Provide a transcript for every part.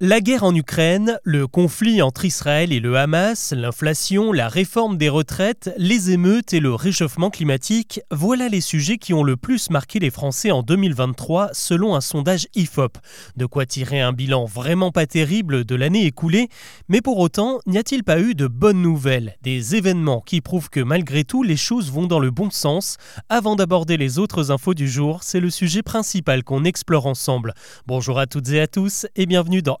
La guerre en Ukraine, le conflit entre Israël et le Hamas, l'inflation, la réforme des retraites, les émeutes et le réchauffement climatique, voilà les sujets qui ont le plus marqué les Français en 2023 selon un sondage IFOP. De quoi tirer un bilan vraiment pas terrible de l'année écoulée, mais pour autant, n'y a-t-il pas eu de bonnes nouvelles, des événements qui prouvent que malgré tout les choses vont dans le bon sens Avant d'aborder les autres infos du jour, c'est le sujet principal qu'on explore ensemble. Bonjour à toutes et à tous et bienvenue dans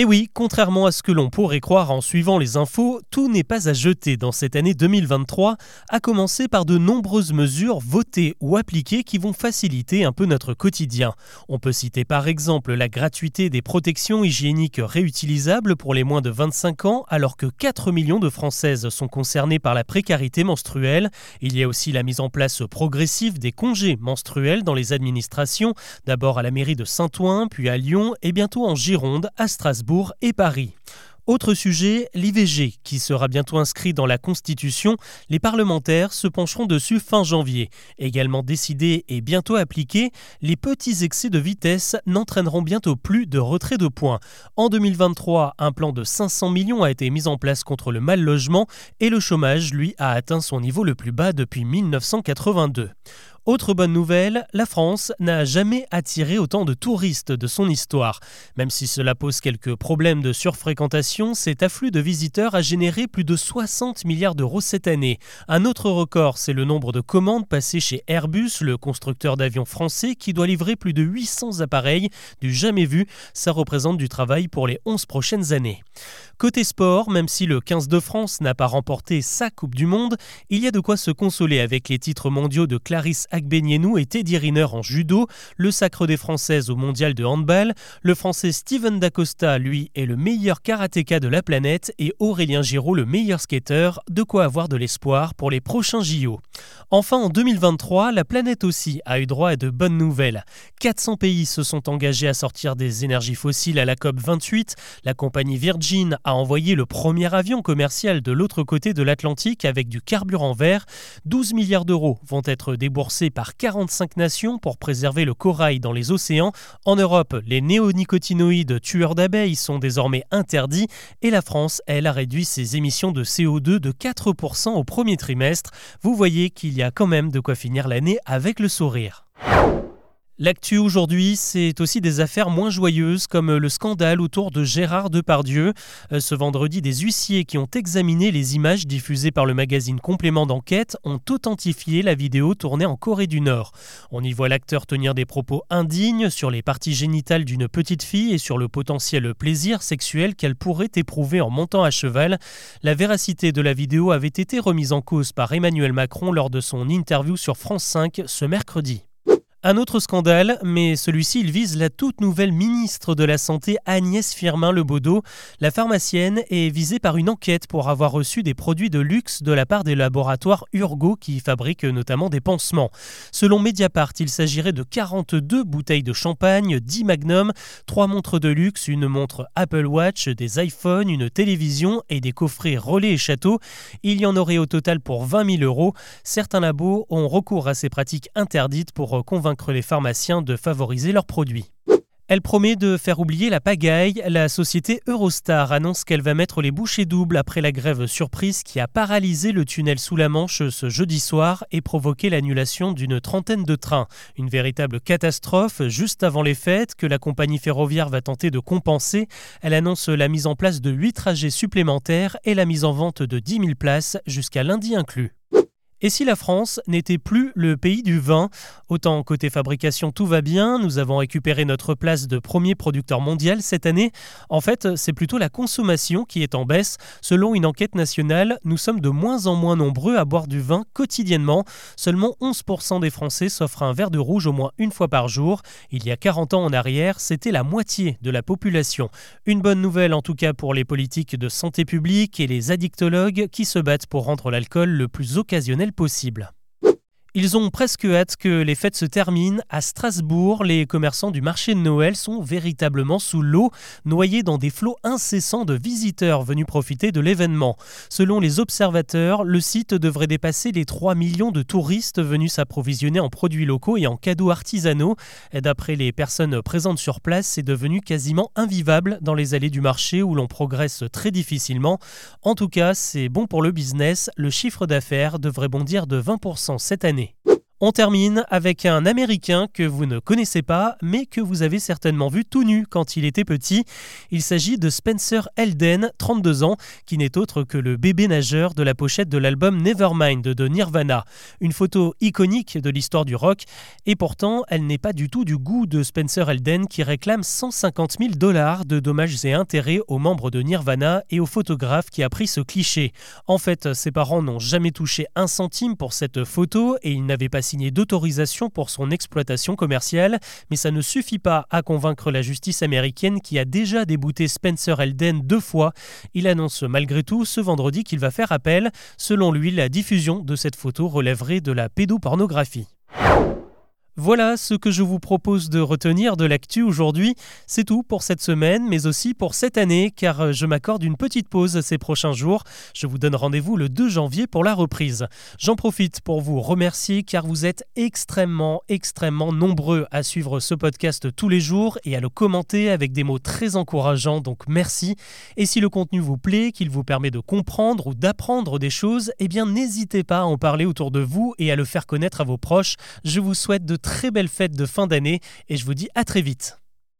Et oui, contrairement à ce que l'on pourrait croire en suivant les infos, tout n'est pas à jeter dans cette année 2023, à commencer par de nombreuses mesures votées ou appliquées qui vont faciliter un peu notre quotidien. On peut citer par exemple la gratuité des protections hygiéniques réutilisables pour les moins de 25 ans, alors que 4 millions de Françaises sont concernées par la précarité menstruelle. Il y a aussi la mise en place progressive des congés menstruels dans les administrations, d'abord à la mairie de Saint-Ouen, puis à Lyon et bientôt en Gironde, à Strasbourg et Paris. Autre sujet, l'IVG, qui sera bientôt inscrit dans la Constitution. Les parlementaires se pencheront dessus fin janvier. Également décidé et bientôt appliqué, les petits excès de vitesse n'entraîneront bientôt plus de retrait de points. En 2023, un plan de 500 millions a été mis en place contre le mal logement et le chômage, lui, a atteint son niveau le plus bas depuis 1982. Autre bonne nouvelle, la France n'a jamais attiré autant de touristes de son histoire. Même si cela pose quelques problèmes de surfréquentation, cet afflux de visiteurs a généré plus de 60 milliards d'euros cette année. Un autre record, c'est le nombre de commandes passées chez Airbus, le constructeur d'avions français, qui doit livrer plus de 800 appareils du jamais vu. Ça représente du travail pour les 11 prochaines années. Côté sport, même si le 15 de France n'a pas remporté sa Coupe du Monde, il y a de quoi se consoler avec les titres mondiaux de Clarisse Agbenienou et Teddy Riner en judo, le sacre des Françaises au mondial de handball, le Français Steven Dacosta, lui, est le meilleur karatéka de la planète et Aurélien Giraud le meilleur skater, de quoi avoir de l'espoir pour les prochains JO. Enfin, en 2023, la planète aussi a eu droit à de bonnes nouvelles. 400 pays se sont engagés à sortir des énergies fossiles à la COP 28. La compagnie Virgin a envoyé le premier avion commercial de l'autre côté de l'Atlantique avec du carburant vert. 12 milliards d'euros vont être déboursés par 45 nations pour préserver le corail dans les océans. En Europe, les néonicotinoïdes tueurs d'abeilles sont désormais interdits et la France, elle, a réduit ses émissions de CO2 de 4% au premier trimestre. Vous voyez qu'il y y a quand même de quoi finir l'année avec le sourire. L'actu aujourd'hui, c'est aussi des affaires moins joyeuses comme le scandale autour de Gérard Depardieu. Euh, ce vendredi, des huissiers qui ont examiné les images diffusées par le magazine Complément d'enquête ont authentifié la vidéo tournée en Corée du Nord. On y voit l'acteur tenir des propos indignes sur les parties génitales d'une petite fille et sur le potentiel plaisir sexuel qu'elle pourrait éprouver en montant à cheval. La véracité de la vidéo avait été remise en cause par Emmanuel Macron lors de son interview sur France 5 ce mercredi. Un autre scandale, mais celui-ci il vise la toute nouvelle ministre de la Santé Agnès Firmin-Lebaudot. La pharmacienne est visée par une enquête pour avoir reçu des produits de luxe de la part des laboratoires Urgo qui fabriquent notamment des pansements. Selon Mediapart, il s'agirait de 42 bouteilles de champagne, 10 magnums, 3 montres de luxe, une montre Apple Watch, des iPhones, une télévision et des coffrets relais et châteaux. Il y en aurait au total pour 20 000 euros. Certains labos ont recours à ces pratiques interdites pour convaincre les pharmaciens de favoriser leurs produits. Elle promet de faire oublier la pagaille. La société Eurostar annonce qu'elle va mettre les bouchées doubles après la grève surprise qui a paralysé le tunnel sous la Manche ce jeudi soir et provoqué l'annulation d'une trentaine de trains. Une véritable catastrophe juste avant les fêtes que la compagnie ferroviaire va tenter de compenser. Elle annonce la mise en place de 8 trajets supplémentaires et la mise en vente de 10 000 places jusqu'à lundi inclus. Et si la France n'était plus le pays du vin? Autant côté fabrication tout va bien, nous avons récupéré notre place de premier producteur mondial cette année. En fait, c'est plutôt la consommation qui est en baisse. Selon une enquête nationale, nous sommes de moins en moins nombreux à boire du vin quotidiennement. Seulement 11% des Français s'offrent un verre de rouge au moins une fois par jour. Il y a 40 ans en arrière, c'était la moitié de la population. Une bonne nouvelle en tout cas pour les politiques de santé publique et les addictologues qui se battent pour rendre l'alcool le plus occasionnel possible. Ils ont presque hâte que les fêtes se terminent. À Strasbourg, les commerçants du marché de Noël sont véritablement sous l'eau, noyés dans des flots incessants de visiteurs venus profiter de l'événement. Selon les observateurs, le site devrait dépasser les 3 millions de touristes venus s'approvisionner en produits locaux et en cadeaux artisanaux. D'après les personnes présentes sur place, c'est devenu quasiment invivable dans les allées du marché où l'on progresse très difficilement. En tout cas, c'est bon pour le business. Le chiffre d'affaires devrait bondir de 20% cette année. Money. On termine avec un Américain que vous ne connaissez pas, mais que vous avez certainement vu tout nu quand il était petit. Il s'agit de Spencer Elden, 32 ans, qui n'est autre que le bébé nageur de la pochette de l'album Nevermind de Nirvana. Une photo iconique de l'histoire du rock, et pourtant elle n'est pas du tout du goût de Spencer Elden qui réclame 150 000 dollars de dommages et intérêts aux membres de Nirvana et au photographe qui a pris ce cliché. En fait, ses parents n'ont jamais touché un centime pour cette photo et ils n'avaient pas signé d'autorisation pour son exploitation commerciale, mais ça ne suffit pas à convaincre la justice américaine qui a déjà débouté Spencer Elden deux fois. Il annonce malgré tout ce vendredi qu'il va faire appel. Selon lui, la diffusion de cette photo relèverait de la pédopornographie. Voilà ce que je vous propose de retenir de l'actu aujourd'hui. C'est tout pour cette semaine, mais aussi pour cette année, car je m'accorde une petite pause ces prochains jours. Je vous donne rendez-vous le 2 janvier pour la reprise. J'en profite pour vous remercier, car vous êtes extrêmement, extrêmement nombreux à suivre ce podcast tous les jours et à le commenter avec des mots très encourageants, donc merci. Et si le contenu vous plaît, qu'il vous permet de comprendre ou d'apprendre des choses, eh bien n'hésitez pas à en parler autour de vous et à le faire connaître à vos proches. Je vous souhaite de très belle fête de fin d'année et je vous dis à très vite.